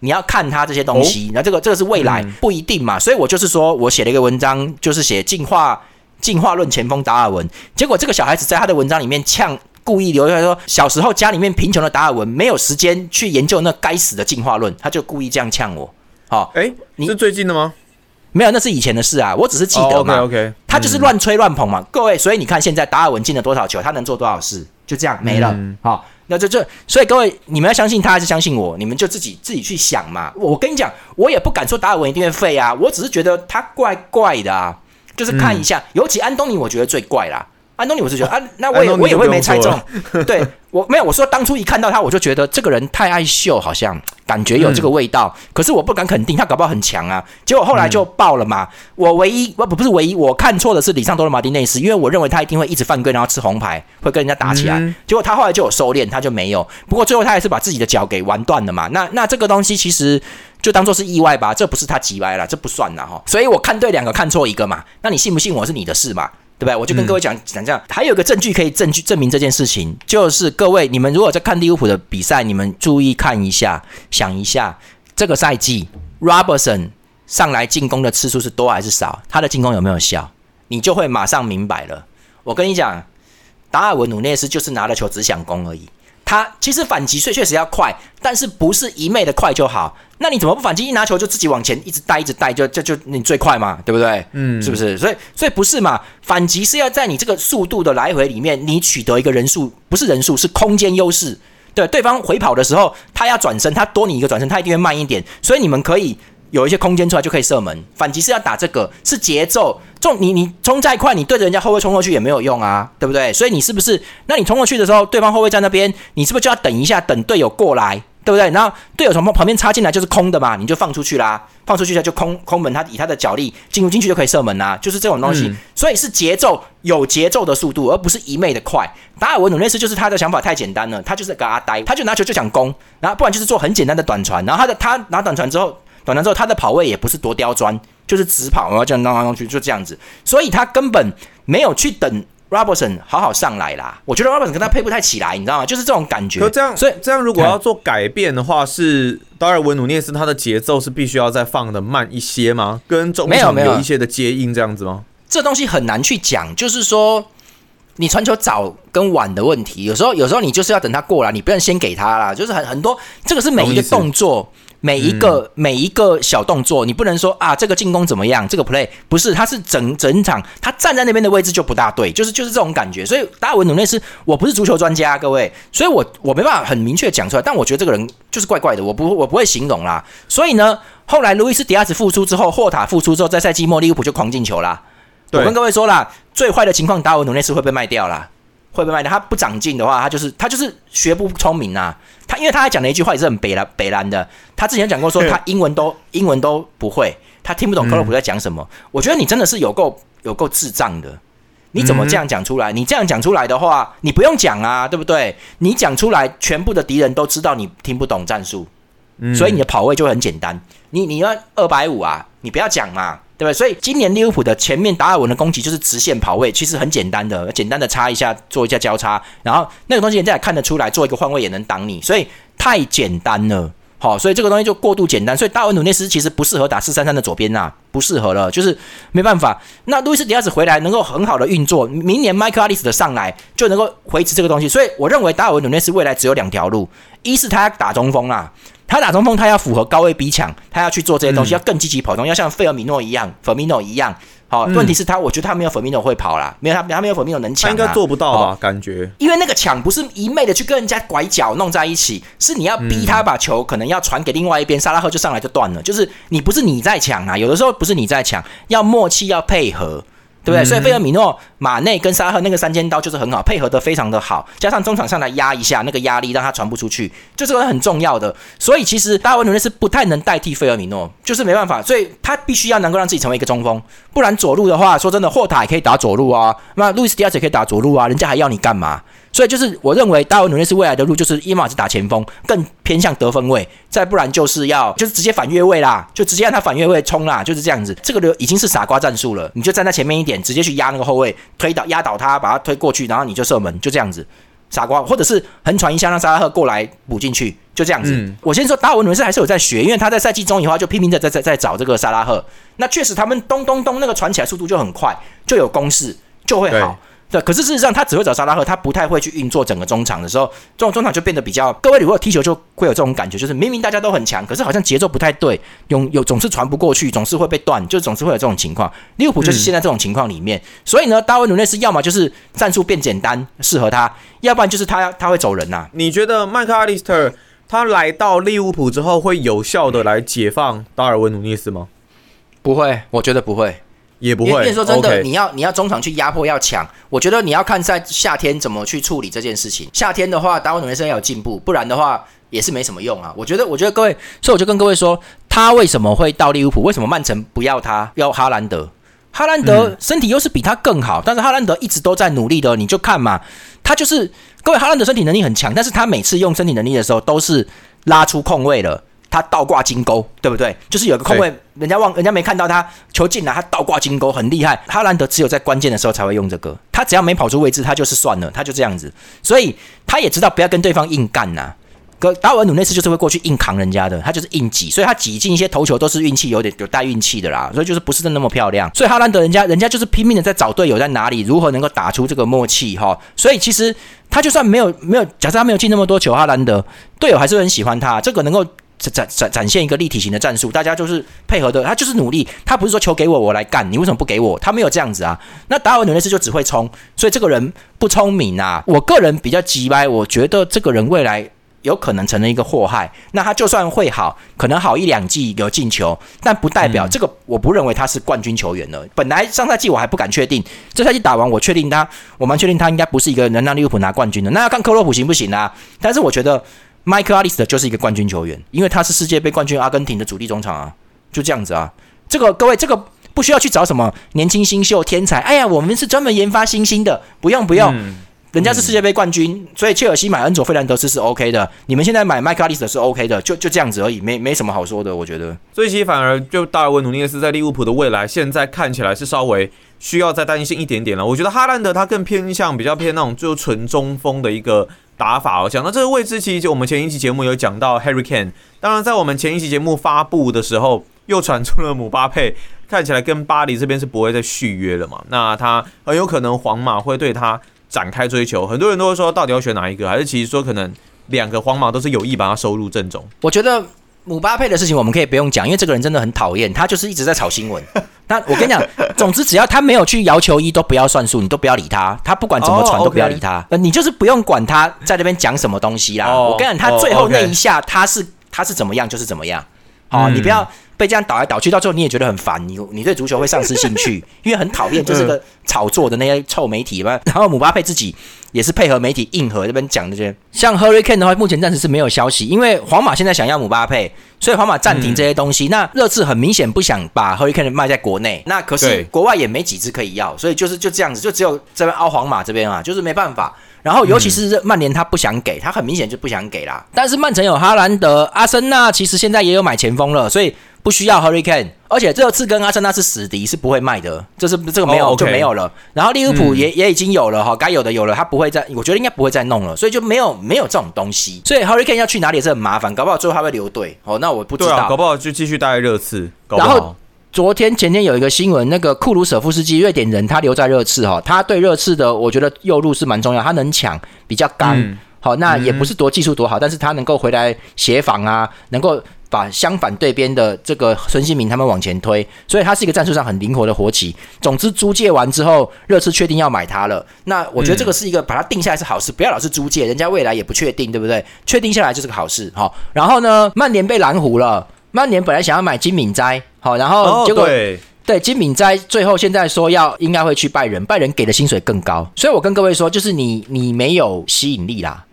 你要看他这些东西，那、这个这个是未来、不一定嘛。所以我就是说我写了一个文章，就是写进化进化论前锋达尔文，结果这个小孩子在他的文章里面呛。故意留下来说，小时候家里面贫穷的达尔文没有时间去研究那该死的进化论，他就故意这样呛我。好、哎，你是最近的吗？没有，那是以前的事啊，我只是记得嘛。OK，他就是乱吹乱捧嘛，各位，所以你看现在达尔文进了多少球，他能做多少事，就这样没了。好、那这这，所以各位，你们要相信他还是相信我，你们就自己自己去想嘛。我跟你讲，我也不敢说达尔文一定会废啊，我只是觉得他怪怪的啊，就是看一下，尤其安东尼，我觉得最怪啦。安东尼，我是觉得啊，那我也我也会没猜中，对我没有，我说当初一看到他，我就觉得这个人太爱秀，好像感觉有这个味道，可是我不敢肯定他搞不好很强啊。结果后来就爆了嘛。我唯一不不是唯一，我看错的是里桑多罗马丁内斯，因为我认为他一定会一直犯规，然后吃红牌，会跟人家打起来。嗯结果他后来就有收敛，他就没有。不过最后他还是把自己的脚给玩断了嘛。那那这个东西其实就当做是意外吧，这不是他急歪了，这不算了哈。所以我看对两个，看错一个嘛。那你信不信我是你的事嘛？对不对？我就跟各位讲讲这样，还有一个证据可以证据证明这件事情，就是各位你们如果在看利物浦的比赛，你们注意看一下，想一下这个赛季 Robertson 上来进攻的次数是多还是少，他的进攻有没有效，你就会马上明白了。我跟你讲，达尔文努涅斯就是拿了球只想攻而已。他其实反击确确实要快，但是不是一昧的快就好。那你怎么不反击？一拿球就自己往前一直带，一直带，就就就你最快嘛，对不对？嗯是不是？所以所以不是嘛？反击是要在你这个速度的来回里面，你取得一个人数，不是人数，是空间优势。对，对方回跑的时候，他要转身，他多你一个转身，他一定会慢一点，所以你们可以有一些空间出来就可以射门。反击是要打这个，是节奏。冲你你冲再快，你对着人家后卫冲过去也没有用啊，对不对？所以你是不是？那你冲过去的时候，对方后卫在那边，你是不是就要等一下，等队友过来，对不对？然后队友从旁边插进来就是空的嘛，你就放出去啦，放出去他就空空门，他以他的脚力进入进去就可以射门啦，就是这种东西。所以是节奏有节奏的速度，而不是一昧的快。达尔文努内斯就是他的想法太简单了，他就是个阿呆，他就拿球就想攻，然后不然就是做很简单的短传，然后他的他拿短传之后，短传之后他的跑位也不是多刁钻，就是直跑，然后这样让上去就这样子，所以他根本没有去等 Robertson 好好上来啦。我觉得 Robertson 跟他配不太起来，你知道吗？就是这种感觉。可这样，所以这样如果要做改变的话，是达尔文努涅斯他的节奏是必须要再放的慢一些吗？跟中场有一些的接应这样子吗？这东西很难去讲，就是说你传球早跟晚的问题，有时候有时候你就是要等他过来，你不能先给他啦。就是很很多，这个是每一个动作。每一个、每一个小动作，你不能说啊，这个进攻怎么样，这个 play 不是，他是整整场他站在那边的位置就不大对，就是就是这种感觉。所以达尔文努内斯，我不是足球专家，各位，所以我我没办法很明确讲出来，但我觉得这个人就是怪怪的，我不我不会形容啦。所以呢，后来路易斯迪亚斯复出之后，霍塔复出之后，在赛季末利物浦就狂进球啦。我跟各位说啦，最坏的情况，达尔文努内斯会被卖掉啦，会被卖掉。他不长进的话，他就是他就是学不聪明啊。他因为他还讲了一句话也是很北蓝北蓝的，他之前讲过说他英文都英文都不会，他听不懂克洛普在讲什么。我觉得你真的是有够有够智障的。你怎么这样讲出来？你这样讲出来的话，你不用讲啊，对不对？你讲出来，全部的敌人都知道你听不懂战术，嗯所以你的跑位就会很简单。你你要二百五啊，你不要讲嘛，对不对？所以今年利物浦的前面达尔文的攻击就是直线跑位，其实很简单的，简单的插一下，做一下交叉，然后那个东西人家也看得出来，做一个换位也能挡你，所以太简单了。好，所以这个东西就过度简单，所以大文努内斯其实不适合打四三三的左边呐，不适合了，就是没办法。那路易斯迪亚斯回来能够很好的运作，明年麦克阿利斯的上来就能够维持这个东西，所以我认为达尔文努内斯未来只有两条路，一是他打中锋啦，他打中锋他要符合高位逼抢，他要去做这些东西，要更积极跑动，要像费尔米诺一样，费尔米诺一样。好，问题是他，我觉得他没有粉米诺会跑啦，没有他，他没有粉米诺能抢，他应该做不到吧？感觉，因为那个抢不是一昧的去跟人家拐角弄在一起，是你要逼他把球可能要传给另外一边，萨拉赫就上来就断了，就是你不是你在抢啊，有的时候不是你在抢，要默契要配合。对不对？所以费尔米诺、马内跟沙赫那个三尖刀就是很好配合的，非常的好。加上中场上来压一下，那个压力让他传不出去，就这个很重要的。所以其实大卫努内斯不太能代替费尔米诺，就是没办法。所以他必须要能够让自己成为一个中锋，不然左路的话，说真的，霍塔也可以打左路啊，那路易斯迪亚斯也可以打左路啊，人家还要你干嘛？所以就是我认为大卫努内斯未来的路就是伊马是打前锋，更偏向得分位，再不然就是要就是直接反越位啦，就直接让他反越位冲啦，就是这样子。这个流已经是傻瓜战术了，你就站在前面一点，直接去压那个后卫，推倒压倒他，把他推过去，然后你就射门，就这样子。傻瓜，或者是横传一下让沙拉赫过来补进去，就这样子。我先说达尔文努内斯还是有在学，因为他在赛季中以后就拼命在在在在找这个沙拉赫。那确实他们咚咚咚那个传起来速度就很快，就有攻势，就会好。对，可是事实上他只会找沙拉赫，他不太会去运作整个中场的时候，这种中场就变得比较。各位如果踢球就会有这种感觉，就是明明大家都很强，可是好像节奏不太对，有有总是传不过去，总是会被断，就总是会有这种情况。利物浦就是现在这种情况里面，所以呢，大卫努内斯要么就是战术变简单适合他，要不然就是他他会走人呐。你觉得麦克阿利斯特他来到利物浦之后会有效的来解放达尔文努内斯吗？不会，我觉得不会。也不会。因为说真的，你要你要中场去压迫要抢，我觉得你要看在夏天怎么去处理这件事情。夏天的话，达文努内斯要有进步，不然的话也是没什么用啊。我觉得，我觉得各位，所以我就跟各位说，他为什么会到利物浦？为什么曼城不要他，要哈兰德？哈兰德身体又是比他更好，但是哈兰德一直都在努力的，你就看嘛，他就是各位，哈兰德身体能力很强，但是他每次用身体能力的时候都是拉出空位了。他倒挂金钩，对不对？就是有个空位，人家忘，人家没看到他球进来，他倒挂金钩很厉害。哈兰德只有在关键的时候才会用这个，他只要没跑出位置，他就是算了，他就这样子。所以他也知道不要跟对方硬干呐。可达尔文努那次就是会过去硬扛人家的，他就是硬挤，所以他挤进一些头球都是运气有点有带运气的啦，所以就是不是那么漂亮。所以哈兰德人家人家就是拼命的在找队友在哪里，如何能够打出这个默契哈。所以其实他就算没有没有，假设他没有进那么多球，哈兰德队友还是很喜欢他，这个能够。展展展现一个立体型的战术，大家就是配合的，他就是努力，他不是说球给我我来干，你为什么不给我？他没有这样子啊。那达尔文努内斯就只会冲，所以这个人不聪明啊。我个人比较急歪，我觉得这个人未来有可能成了一个祸害。那他就算会好，可能好一两季有进球，但不代表这个，我不认为他是冠军球员了。本来上赛季我还不敢确定，这赛季打完我确定他，我蛮确定他应该不是一个能让利物浦拿冠军的。那要看克洛普行不行啊？但是我觉得。麦克阿利斯特就是一个冠军球员，因为他是世界杯冠军阿根廷的主力中场啊，就这样子啊。这个各位，这个不需要去找什么年轻新秀天才。哎呀，我们是专门研发新星的，不用不用，人家是世界杯冠军，所以切尔西买恩佐费兰德斯是 OK 的。你们现在买麦克阿利斯特是 OK 的，就就这样子而已，没没什么好说的，我觉得。所以其实反而就达尔文努涅斯在利物浦的未来，现在看起来是稍微需要再担心一点点了。我觉得哈兰德他更偏向比较偏那种就纯中锋的一个。打法哦，讲到这个位置，其实我们前一期节目有讲到 Harry Kane。当然，在我们前一期节目发布的时候，又传出了姆巴佩看起来跟巴黎这边是不会再续约了嘛？那他很有可能皇马会对他展开追求。很多人都会说，到底要选哪一个？还是其实说可能两个皇马都是有意把他收入阵中？我觉得。姆巴佩的事情我们可以不用讲，因为这个人真的很讨厌，他就是一直在炒新闻。那我跟你讲，总之只要他没有去摇球衣，都不要算数，你都不要理他。他不管怎么传都不要理他。呃，你就是不用管他在那边讲什么东西啦。我跟你讲，他最后那一下他是他是怎么样就是怎么样。好，你不要。被这样倒来倒去，到最后你也觉得很烦，你你对足球会丧失兴趣，因为很讨厌就是个炒作的那些臭媒体嘛。然后姆巴佩自己也是配合媒体硬核这边讲这些。像 Hurricane 的话，目前暂时是没有消息，因为皇马现在想要姆巴佩，所以皇马暂停这些东西。那热刺很明显不想把 Hurricane 卖在国内，那可是国外也没几只可以要，所以就是就这样子，就只有这边凹皇马这边啊，就是没办法。然后尤其是曼联，他不想给他，很明显就不想给啦。但是曼城有哈兰德、阿森纳，其实现在也有买前锋了，所以不需要 Hurricane。而且这次跟阿森纳是死敌，是不会卖的，这是这个没有就没有了。然后利物浦也也已经有了哈，该有的有了，他不会再，我觉得应该不会再弄了，所以就没有没有这种东西。所以 Hurricane 要去哪里也是很麻烦，搞不好最后他会留队哦。那我不知道，搞不好就继续待热刺。然后昨天前天有一个新闻，那个库鲁舍夫斯基瑞典人，他留在热刺哈，他对热刺的我觉得右路是蛮重要，他能抢，比较刚。好，那也不是多技术多好，但是他能够回来协防啊，能够。把相反对边的这个孙兴民他们往前推，所以他是一个战术上很灵活的活棋。总之租借完之后，热刺确定要买他了。那我觉得这个是一个把它定下来是好事，不要老是租借，人家未来也不确定，对不对？确定下来就是个好事。好，然后呢，曼联被蓝湖了。曼联本来想要买金敏斋，好，然后结果对金敏斋最后现在说要应该会去拜仁，拜仁给的薪水更高。所以我跟各位说，就是你你没有吸引力啦，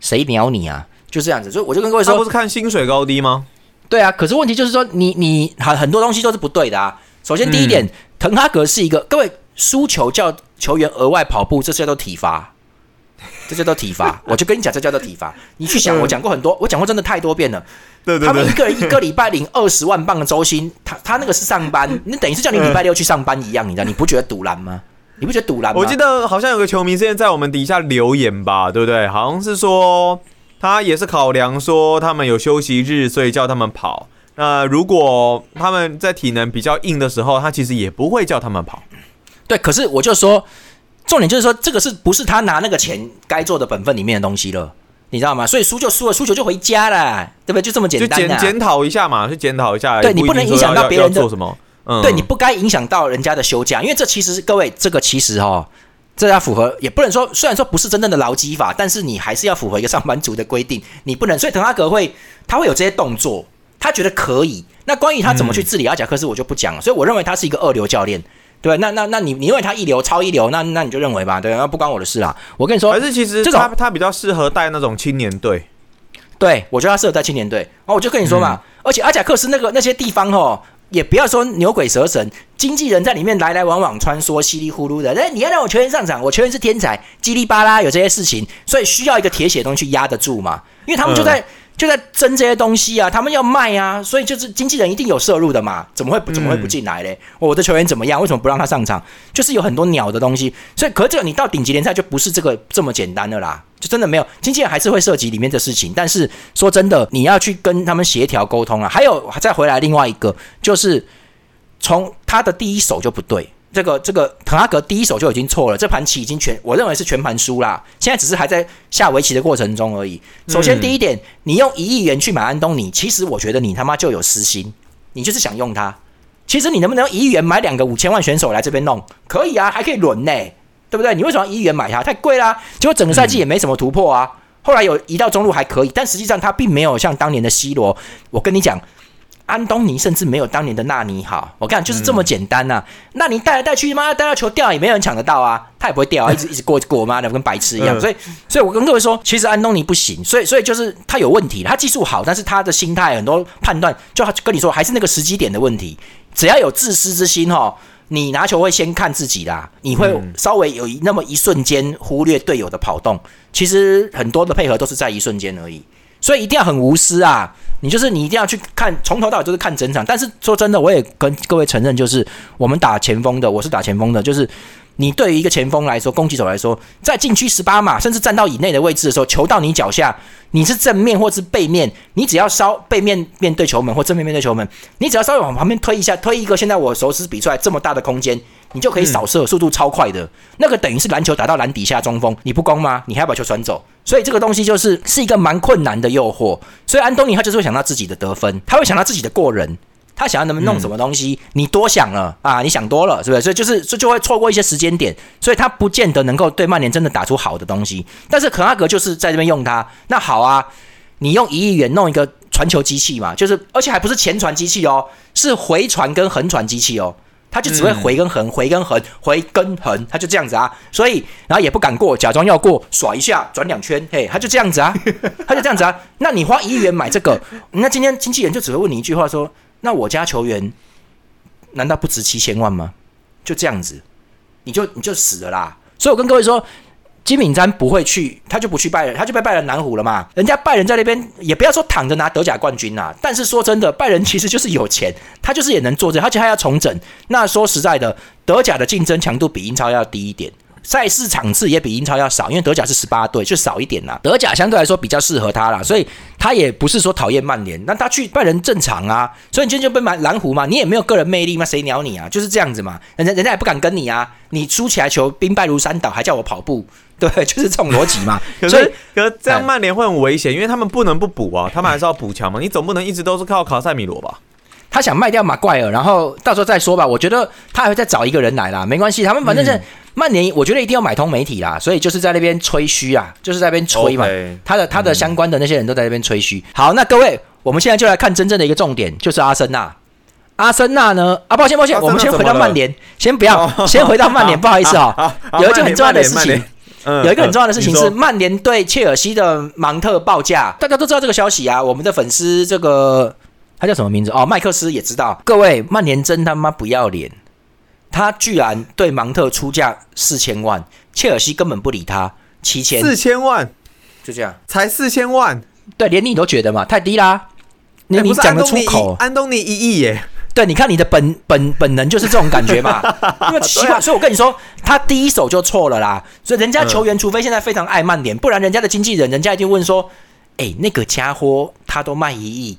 谁鸟你啊？就这样子。所以我就跟各位说，不是看薪水高低吗？对啊，可是问题就是说，你你很很多东西都是不对的啊。首先第一点，滕哈格是一个各位输球叫球员额外跑步，这些都体罚，这叫做体罚。我就跟你讲，这叫做体罚。你去想，我讲过很多，我讲过真的太多遍了。对对他们一个人一个礼拜领二十万镑的周薪，他他那个是上班，那等于是叫你礼拜六去上班一样，你知道？你不觉得堵拦吗？你不觉得堵拦吗？我记得好像有个球迷之前在我们底下留言吧，对不对？好像是说。他也是考量说他们有休息日，所以叫他们跑。那如果他们在体能比较硬的时候，他其实也不会叫他们跑。对，可是我就说，重点就是说，这个是不是他拿那个钱该做的本分里面的东西了？你知道吗？所以输就输了，输球就回家了，对不对？就这么简单。就检检讨一下嘛，去检讨一下。对你不能影响到别人做什么？嗯，对你不该影响到人家的休假，因为这其实各位，这个其实哈。这要符合，也不能说，虽然说不是真正的劳基法，但是你还是要符合一个上班族的规定，你不能。所以滕哈格会，他会有这些动作，他觉得可以。那关于他怎么去治理阿贾克斯，我就不讲了。所以我认为他是一个二流教练，对那那那你你认为他一流、超一流，那那你就认为吧，对，那不关我的事啦。我跟你说，还是其实他他比较适合带那种青年队。对，我觉得他适合带青年队。然后我就跟你说嘛，而且阿贾克斯那个那些地方哦。也不要说牛鬼蛇神，经纪人在里面来来往往穿梭，稀里糊涂的。那，你要让我球员上场，我球员是天才，叽里巴啦有这些事情，所以需要一个铁血东西去压得住嘛。因为他们就在就在争这些东西啊，他们要卖啊，所以就是经纪人一定有摄入的嘛，怎么会怎么会不进来嘞？我的球员怎么样？为什么不让他上场？就是有很多鸟的东西，所以可这个你到顶级联赛就不是这个这么简单的啦。就真的没有，经纪人还是会涉及里面的事情。但是说真的，你要去跟他们协调沟通啊。还有再回来另外一个，就是从他的第一手就不对。这个这个滕哈格第一手就已经错了，这盘棋已经全，我认为是全盘输啦。现在只是还在下围棋的过程中而已。首先第一点，你用一亿元去买安东尼，其实我觉得你他妈就有私心，你就是想用他。其实你能不能用一亿元买两个五千万选手来这边弄？可以啊，还可以轮呢。对不对？你为什么一亿元买它？太贵啦！结果整个赛季也没什么突破啊。后来有移到中路还可以，但实际上他并没有像当年的 C 罗。我跟你讲，安东尼甚至没有当年的纳尼好。我看就是这么简单呐。那你带来带去，妈带到球掉也没有人抢得到啊，他也不会掉啊，一直一直过过妈的跟白痴一样。所以，所以我跟各位说，其实安东尼不行。所以，所以就是他有问题。他技术好，但是他的心态很多判断，就跟你说还是那个时机点的问题。只要有自私之心哈。你拿球会先看自己啦，你会稍微有那么一瞬间忽略队友的跑动。其实很多的配合都是在一瞬间而已，所以一定要很无私啊！你就是你一定要去看从头到尾都是看整场。但是说真的，我也跟各位承认，就是我们打前锋的，我是打前锋的，就是。你对于一个前锋来说，攻击手来说，在禁区十八码甚至站到以内的位置的时候，球到你脚下，你是正面或是背面，你只要稍背面面对球门或正面面对球门，你只要稍微往旁边推一下，推一个，现在我手指比出来这么大的空间，你就可以扫射，速度超快的，那个等于是篮球打到篮底下中锋，你不攻吗？你还要把球传走，所以这个东西就是是一个蛮困难的诱惑，所以安东尼他就是会想到自己的得分，他会想到自己的过人。他想要能不能弄什么东西，你多想了啊！你想多了，是不是？所以就是这就会错过一些时间点，所以他不见得能够对曼联真的打出好的东西。但是肯阿格就是在这边用他，那好啊，你用一亿元弄一个传球机器嘛，就是而且还不是前传机器哦，是回传跟横传机器哦，他就只会回跟横，回跟横，回跟横，他就这样子啊。所以然后也不敢过，假装要过，耍一下转两圈，嘿，他就这样子啊，他就这样子啊。那你花一亿元买这个，那今天经纪人就只会问你一句话说。那我家球员难道不值七千万吗？就这样子，你就你就死了啦！所以我跟各位说，金敏詹不会去，他就不去拜仁，他就被拜仁南湖了嘛。人家拜仁在那边也不要说躺着拿德甲冠军呐，但是说真的，拜仁其实就是有钱，他就是也能做这，而且他要重整。那说实在的，德甲的竞争强度比英超要低一点。赛事场次也比英超要少，因为德甲是十八队，就少一点啦。德甲相对来说比较适合他啦，所以他也不是说讨厌曼联，那他去拜仁正常啊。所以你今天就被买蓝湖嘛，你也没有个人魅力嘛，谁鸟你啊？就是这样子嘛，人家人家也不敢跟你啊。你输起来球兵败如山倒，还叫我跑步，对，就是这种逻辑嘛。可是，可是这样曼联会很危险，因为他们不能不补啊，他们还是要补强嘛。你总不能一直都是靠卡塞米罗吧？他想卖掉马怪尔，然后到时候再说吧。我觉得他还会再找一个人来啦，没关系，他们反正是。曼联，我觉得一定要买通媒体啦，所以就是在那边吹嘘啊，就是在那边吹嘛。他的他的相关的那些人都在那边吹嘘。好，那各位，我们现在就来看真正的一个重点，就是阿森纳。阿森纳呢？啊，抱歉抱歉，我们先回到曼联，先不要，先回到曼联，不好意思 啊。有一件很重要的事情，有一个很重要的事情是曼联对切尔西的芒特报价，大家都知道这个消息啊。我们的粉丝这个他叫什么名字？哦，麦克斯也知道。各位，曼联真他妈不要脸。他居然对芒特出价四千万，切尔西根本不理他，七千四千万，就这样，才四千万，对，连你都觉得嘛，太低啦。你你讲得出口，安东尼一亿耶，对，你看你的本本本能就是这种感觉嘛，因为奇怪，所以我跟你说，他第一手就错了啦。所以人家球员，除非现在非常爱曼联，不然人家的经纪人，人家一定问说，哎，那个家伙他都卖一亿。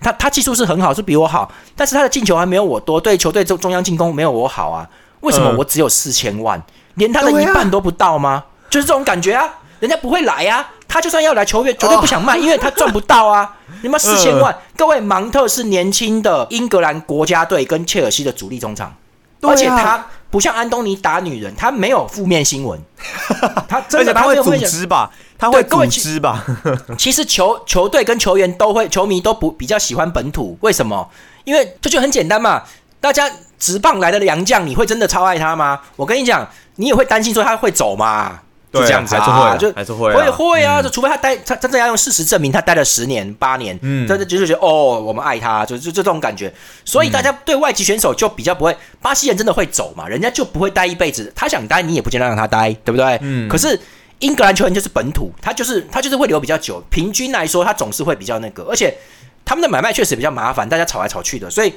他他技术是很好，是比我好，但是他的进球还没有我多，对球队中中央进攻没有我好啊？为什么我只有四千万，连他的一半都不到吗？就是这种感觉啊！人家不会来啊，他就算要来，球员绝对不想卖，因为他赚不到啊！你妈四千万，各位，芒特是年轻的英格兰国家队跟切尔西的主力中场，而且他不像安东尼打女人，他没有负面新闻，他真的他会组织吧？他会组织吧？其实球球队跟球员都会，球迷都不比较喜欢本土，为什么？因为这就很简单嘛。大家直棒来的洋将，你会真的超爱他吗？我跟你讲，你也会担心说他会走嘛？就这样子啊，就还是会会会啊，就除非他待，他真正要用事实证明他待了十年八年，嗯，真的就是觉得哦，我们爱他，就就就这种感觉。所以大家对外籍选手就比较不会，巴西人真的会走嘛？人家就不会待一辈子，他想待你也不见得让他待，对不对？嗯，可是。英格兰球员就是本土，他就是他就是会留比较久。平均来说，他总是会比较那个，而且他们的买卖确实比较麻烦，大家吵来吵去的。所以，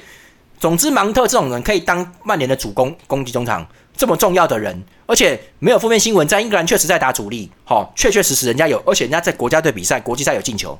总之，芒特这种人可以当曼联的主攻攻击中场，这么重要的人，而且没有负面新闻，在英格兰确实在打主力，好，确确实实人家有，而且人家在国家队比赛、国际赛有进球。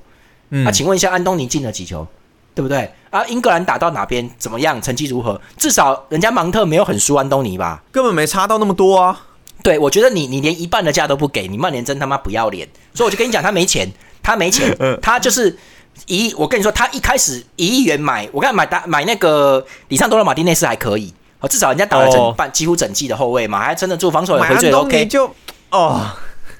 那请问一下，安东尼进了几球？对不对？啊，英格兰打到哪边怎么样？成绩如何？至少人家芒特没有很输安东尼吧？根本没差到那么多啊。对，我觉得你你连一半的价都不给，你曼联真他妈不要脸！所以我就跟你讲，他没钱，他没钱，他就是一。我跟你说，他一开始一亿元买，我看买打买那个里桑多罗马丁内斯还可以，哦，至少人家打了整半几乎整季的后卫嘛，还撑得住防守也回追 OK。就哦，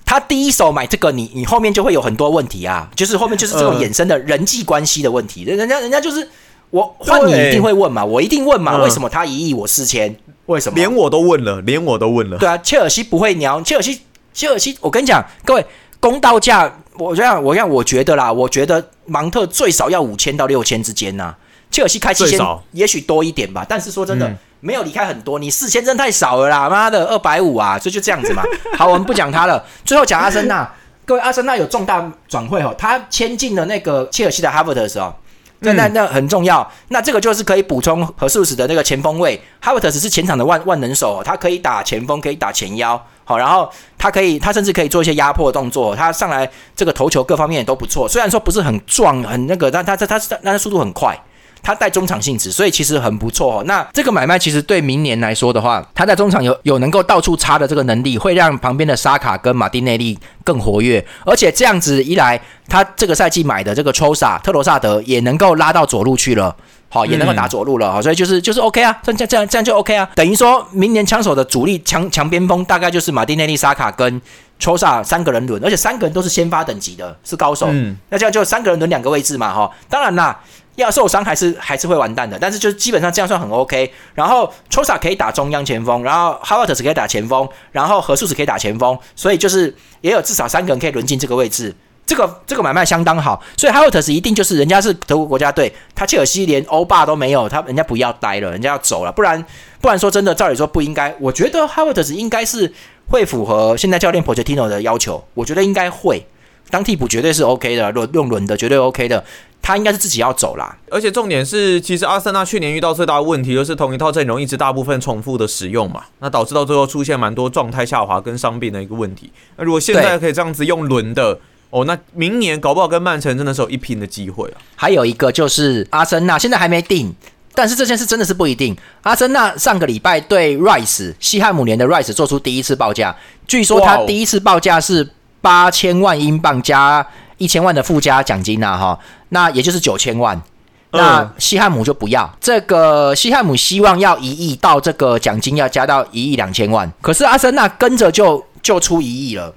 他第一手买这个，你你后面就会有很多问题啊，就是后面就是这种衍生的人际关系的问题。人家人家就是我换你一定会问嘛，我一定问嘛，为什么他一亿我四千？为什么？连我都问了，连我都问了。对啊，切尔西不会鸟。切尔西，切尔西，我跟你讲，各位，公道价，我这样，我这样，我觉得啦，我觉得芒特最少要五千到六千之间呐。切尔西开七千，也许多一点吧。但是说真的，没有离开很多。你四千真太少了啦，妈的，二百五啊，所以就这样子嘛。好，我们不讲他了。最后讲阿森纳，各位，阿森纳有重大转会哦，他签进了那个切尔西的哈弗特时候。那那那很重要，那这个就是可以补充和素史的那个前锋位。哈维特只是前场的万万能手，他可以打前锋，可以打前腰，好，然后他可以，他甚至可以做一些压迫动作。他上来这个头球各方面也都不错，虽然说不是很壮，很那个，但他他他是但他速度很快。他带中场性质，所以其实很不错哦。那这个买卖其实对明年来说的话，他在中场有有能够到处插的这个能力，会让旁边的沙卡跟马丁内利更活跃。而且这样子一来，他这个赛季买的这个抽萨特罗萨德也能够拉到左路去了，好，也能够打左路了。好，所以就是就是 OK 啊，这样这样这样就 OK 啊。等于说明年枪手的主力强强边锋大概就是马丁内利、沙卡跟抽萨三个人轮，而且三个人都是先发等级的，是高手。嗯，那这样就三个人轮两个位置嘛，哈。当然啦。要受伤还是还是会完蛋的，但是就是基本上这样算很 OK。然后 Chosa 可以打中央前锋，然后 Hawertz 可以打前锋，然后何素子可以打前锋，所以就是也有至少三个人可以轮进这个位置。这个这个买卖相当好，所以哈维特斯一定就是人家是德国国家队，他切尔西连欧霸都没有，他人家不要待了，人家要走了，不然不然说真的，照理说不应该。我觉得哈维特斯应该是会符合现在教练 Pochettino 的要求，我觉得应该会当替补绝对是 OK 的，轮用轮的绝对 OK 的，他应该是自己要走啦。而且重点是，其实阿森纳去年遇到最大的问题就是同一套阵容一直大部分重复的使用嘛，那导致到最后出现蛮多状态下滑跟伤病的一个问题。那如果现在可以这样子用轮的。哦，那明年搞不好跟曼城真的是有一拼的机会啊！还有一个就是阿森纳，现在还没定，但是这件事真的是不一定。阿森纳上个礼拜对 Rice 西汉姆联的 Rice 做出第一次报价，据说他第一次报价是八千万英镑加一千万的附加奖金呐，哈，那也就是九千万。那西汉姆就不要这个，西汉姆希望要一亿到这个奖金要加到一亿两千万，可是阿森纳跟着就就出一亿了。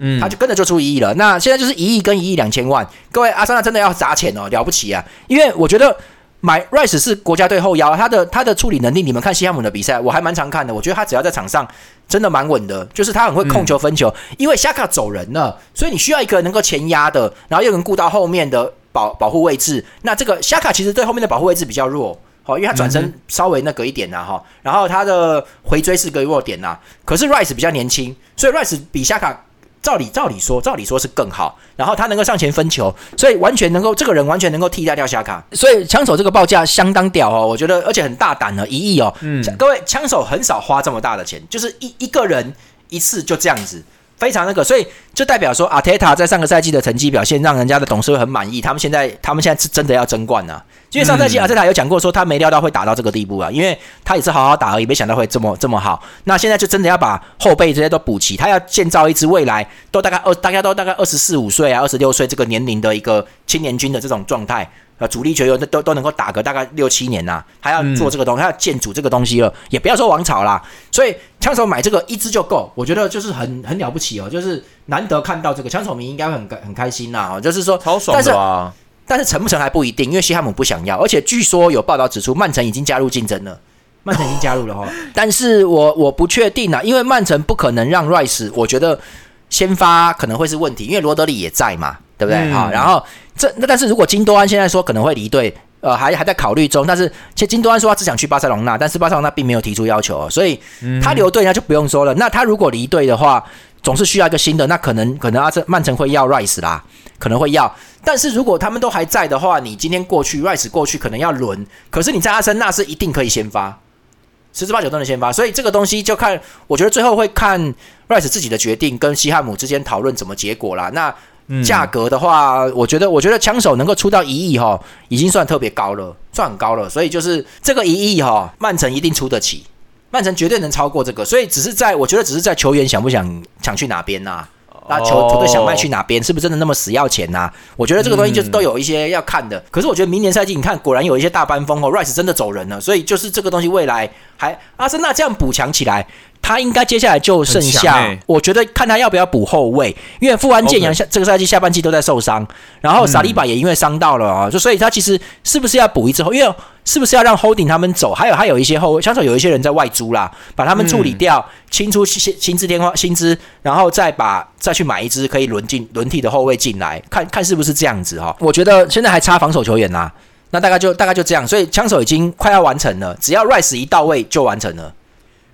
嗯，他就跟着就出一亿了。那现在就是一亿跟一亿两千万。各位，阿森纳真的要砸钱哦，了不起啊！因为我觉得买 Rice 是国家队后腰，他的他的处理能力，你们看西汉姆的比赛，我还蛮常看的。我觉得他只要在场上真的蛮稳的，就是他很会控球分球。因为夏卡走人了，所以你需要一个能够前压的，然后又能顾到后面的保保护位置。那这个夏卡其实对后面的保护位置比较弱，好，因为他转身稍微那个一点呐，哈。然后他的回追是个弱点呐。可是 Rice 比较年轻，所以 Rice 比夏卡。照理照理说，照理说是更好，然后他能够上前分球，所以完全能够这个人完全能够替代掉夏卡，所以枪手这个报价相当屌哦，我觉得而且很大胆呢，一亿哦，嗯，各位枪手很少花这么大的钱，就是一一个人一次就这样子。非常那个，所以就代表说，阿特塔在上个赛季的成绩表现，让人家的董事会很满意。他们现在，他们现在是真的要争冠啊。因为上赛季阿特塔有讲过，说他没料到会打到这个地步啊，因为他也是好好打而已，没想到会这么这么好。那现在就真的要把后辈这些都补齐，他要建造一支未来都大概二，大家都大概二十四五岁啊，二十六岁这个年龄的一个青年军的这种状态。呃，主力球员都都都能够打个大概六七年呐，他要做这个东西，他要建主这个东西了，也不要说王朝啦。所以枪手买这个一支就够，我觉得就是很很了不起哦，就是难得看到这个枪手迷应该会很很开心呐，哦，就是说超爽的啊。但是成不成还不一定，因为西汉姆不想要，而且据说有报道指出，曼城已经加入竞争了，曼城已经加入了哈。但是我我不确定啊，因为曼城不可能让 Rice，我觉得先发可能会是问题，因为罗德里也在嘛。对不对？好，然后这那但是如果金多安现在说可能会离队，呃，还还在考虑中。但是其实金多安说他只想去巴塞隆纳，但是巴塞隆纳并没有提出要求，所以他留队那就不用说了。那他如果离队的话，总是需要一个新的，那可能可能阿森曼城会要 Rice 啦，可能会要。但是如果他们都还在的话，你今天过去 Rice 过去可能要轮，可是你在阿森纳是一定可以先发，十之八九都能先发。所以这个东西就看，我觉得最后会看 Rice 自己的决定跟西汉姆之间讨论怎么结果啦。那。价格的话，我觉得，我觉得枪手能够出到一亿哈，已经算特别高了，算很高了。所以就是这个一亿哈，曼城一定出得起，曼城绝对能超过这个。所以只是在，我觉得只是在球员想不想想去哪边呐？那球球队想卖去哪边？是不是真的那么死要钱呐？我觉得这个东西就是都有一些要看的。可是我觉得明年赛季，你看果然有一些大班风哦，Rice 真的走人了。所以就是这个东西未来还阿森纳这样补强起来。他应该接下来就剩下，我觉得看他要不要补后卫，因为富安健洋下这个赛季下半季都在受伤，然后萨利巴也因为伤到了啊，就所以他其实是不是要补一支后，因为是不是要让 Holding 他们走，还有还有一些后卫，相手有一些人在外租啦，把他们处理掉，清出薪薪资天花薪资，然后再把再去买一支可以轮进轮替的后卫进来，看看是不是这样子哈。我觉得现在还差防守球员呐，那大概就大概就这样，所以枪手已经快要完成了，只要 Rice 一到位就完成了。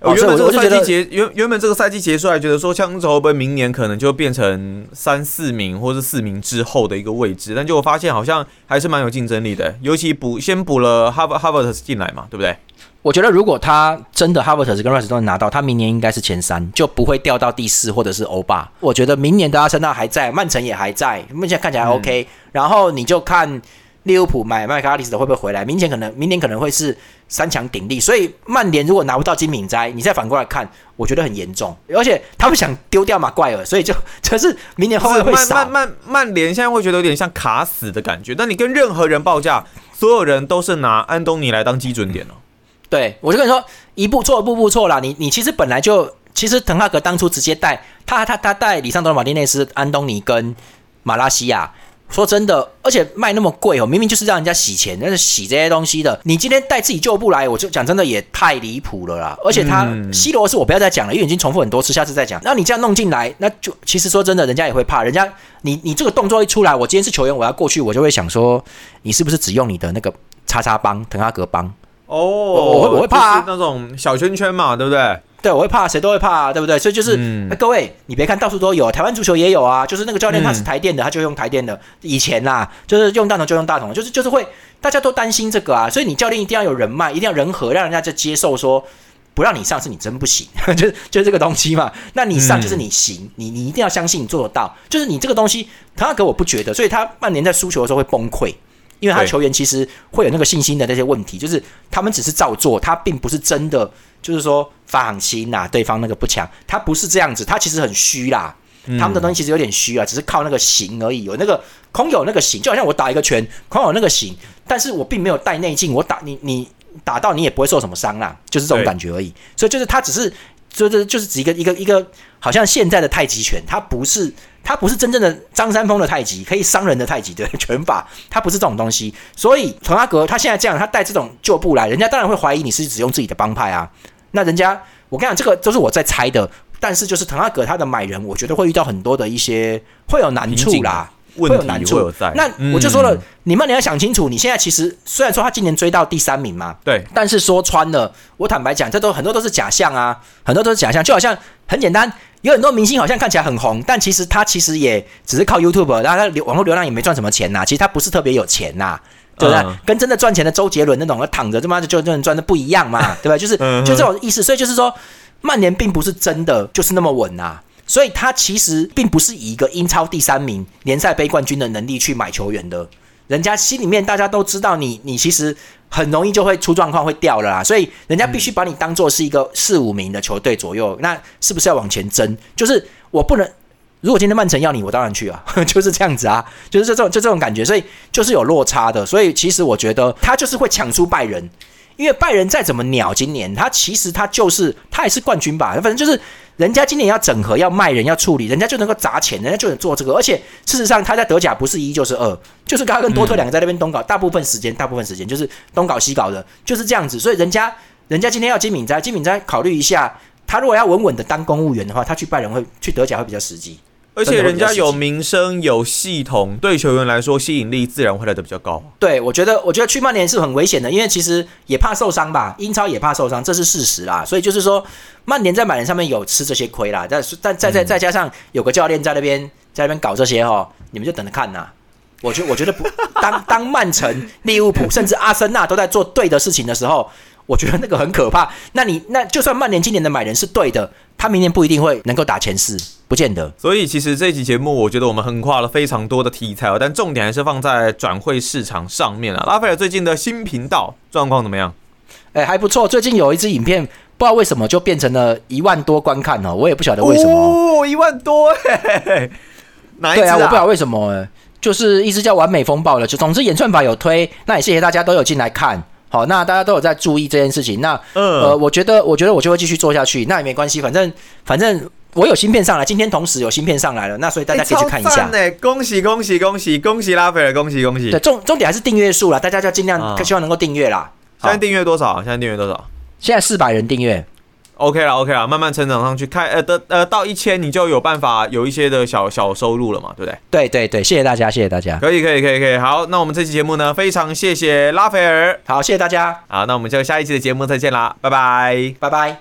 原本这个赛季结原原本这个赛季结束，还觉得说枪手会不会明年可能就变成三四名或是四名之后的一个位置，但结果发现好像还是蛮有竞争力的。尤其补先补了哈哈弗特斯进来嘛，对不对？我觉得如果他真的哈弗特斯跟 Rice 都能拿到，他明年应该是前三，就不会掉到第四或者是欧巴。我觉得明年的阿森纳还在，曼城也还在，目前看起来 OK。然后你就看。利物浦买麦克阿里斯的会不会回来？明年可能，明年可能会是三强鼎立。所以曼联如果拿不到金敏斋，你再反过来看，我觉得很严重。而且他们想丢掉马怪尔，所以就可是明年会不会少曼曼曼联现在会觉得有点像卡死的感觉。但你跟任何人报价，所有人都是拿安东尼来当基准点哦。对，我就跟你说，一步错，步步错了。你你其实本来就，其实滕哈格当初直接带他他他带里桑多马丁内斯、安东尼跟马拉西亚。说真的，而且卖那么贵哦，明明就是让人家洗钱，但是洗这些东西的，你今天带自己旧布来，我就讲真的也太离谱了啦。而且他西罗是我不要再讲了，因为已经重复很多次，下次再讲。那你这样弄进来，那就其实说真的，人家也会怕。人家你你这个动作一出来，我今天是球员，我要过去，我就会想说，你是不是只用你的那个叉叉帮滕哈格帮？哦，我会我会怕啊就是那种小圈圈嘛，对不对？对，我会怕，谁都会怕，对不对？所以就是，各位，你别看到处都有，台湾足球也有啊。就是那个教练他是台电的，他就用台电的。以前啦，就是用大同就用大同，就是就是会大家都担心这个啊。所以你教练一定要有人脉，一定要人和，让人家就接受说，不让你上是你真不行，就是就是这个东西嘛。那你上就是你行，你你一定要相信你做得到。就是你这个东西，他给我不觉得，所以他曼联在输球的时候会崩溃。因为他球员其实会有那个信心的那些问题，就是他们只是照做，他并不是真的，就是说发行心呐，对方那个不强，他不是这样子，他其实很虚啦，他们的东西其实有点虚啊，只是靠那个形而已，有那个空有那个形，就好像我打一个拳，空有那个形，但是我并没有带内劲，我打你你打到你也不会受什么伤啦，就是这种感觉而已，所以就是他只是。就是就是指一个一个一个，好像现在的太极拳，它不是他不是真正的张三丰的太极，可以伤人的太极的拳法，他不是这种东西。所以滕阿格他现在这样，他带这种旧布来，人家当然会怀疑你是只用自己的帮派啊。那人家我跟你讲，这个都是我在猜的。但是就是滕阿格他的买人，我觉得会遇到很多的一些会有难处啦。问题会有难处有在。那嗯我就说了，你们你要想清楚，你现在其实虽然说他今年追到第三名嘛，对，但是说穿了，我坦白讲，这都很多都是假象啊，很多都是假象。就好像很简单，有很多明星好像看起来很红，但其实他其实也只是靠 YouTube，然后他流网络流量也没赚什么钱呐、其实他不是特别有钱呐、对不对？嗯跟真的赚钱的周杰伦那种躺着他妈的就就能赚的不一样嘛，对吧？就是嗯就这种意思。所以就是说，曼联并不是真的就是那么稳呐、所以他其实并不是以一个英超第三名、联赛杯冠军的能力去买球员的。人家心里面大家都知道你，你其实很容易就会出状况，会掉了啦。所以人家必须把你当做是一个四五名的球队左右，那是不是要往前争？就是我不能，如果今天曼城要你，我当然去啊，就是这样子啊，就是这种就这种感觉，所以就是有落差的。所以其实我觉得他就是会抢出拜仁，因为拜仁再怎么鸟，今年他其实他就是他也是冠军吧，反正就是人家今年要整合、要卖人、要处理，人家就能够砸钱，人家就能做这个。而且事实上，他在德甲不是一就是二，就是他跟多特两个在那边东搞，大部分时间大部分时间就是东搞西搞的，就是这样子。所以人家人家今天要金敏哉，金敏哉考虑一下，他如果要稳稳的当公务员的话，他去拜仁会去德甲会比较实际。而且人家有名声、有系统，对球员来说吸引力自然会来的比较高。对，我觉得，我觉得去曼联是很危险的，因为其实也怕受伤吧，英超也怕受伤，这是事实啦。所以就是说，曼联在买人上面有吃这些亏啦，但是但再再再加上有个教练在那边在那边搞这些哦，你们就等着看呐。我觉我觉得不，当当曼城、利物浦甚至阿森纳都在做对的事情的时候，我觉得那个很可怕。那你那就算曼联今年的买人是对的，他明年不一定会能够打前四，不见得。所以其实这期节目，我觉得我们横跨了非常多的题材哦，但重点还是放在转会市场上面了。拉斐尔最近的新频道状况怎么样？哎、还不错。最近有一支影片，不知道为什么就变成了一万多观看哦，我也不晓得为什么一万多哎，哪一支对啊，我不知道为什么、欸，就是一直叫完美风暴了。就总之演算法有推，那也谢谢大家都有进来看。好，那大家都有在注意这件事情。那嗯呃，我觉得，我觉得我就会继续做下去。那也没关系，反正反正我有芯片上来，今天同时有芯片上来了，那所以大家可以去看一下。呢，恭喜恭喜恭喜恭喜拉斐尔，恭喜恭喜对，！重重点还是订阅数啦，大家就要尽量啊希望能够订阅啦。现在订阅多少？现在订阅多少现在四百人订阅，？OK 了 OK 了，慢慢成长上去，开呃的呃到一千，你就有办法有一些的小小收入了嘛，对不对？对对对，谢谢大家，谢谢大家。可以可以可以可以，好，那我们这期节目呢，非常谢谢拉斐尔，好，谢谢大家，好，那我们就下一期的节目再见啦，拜拜。拜拜。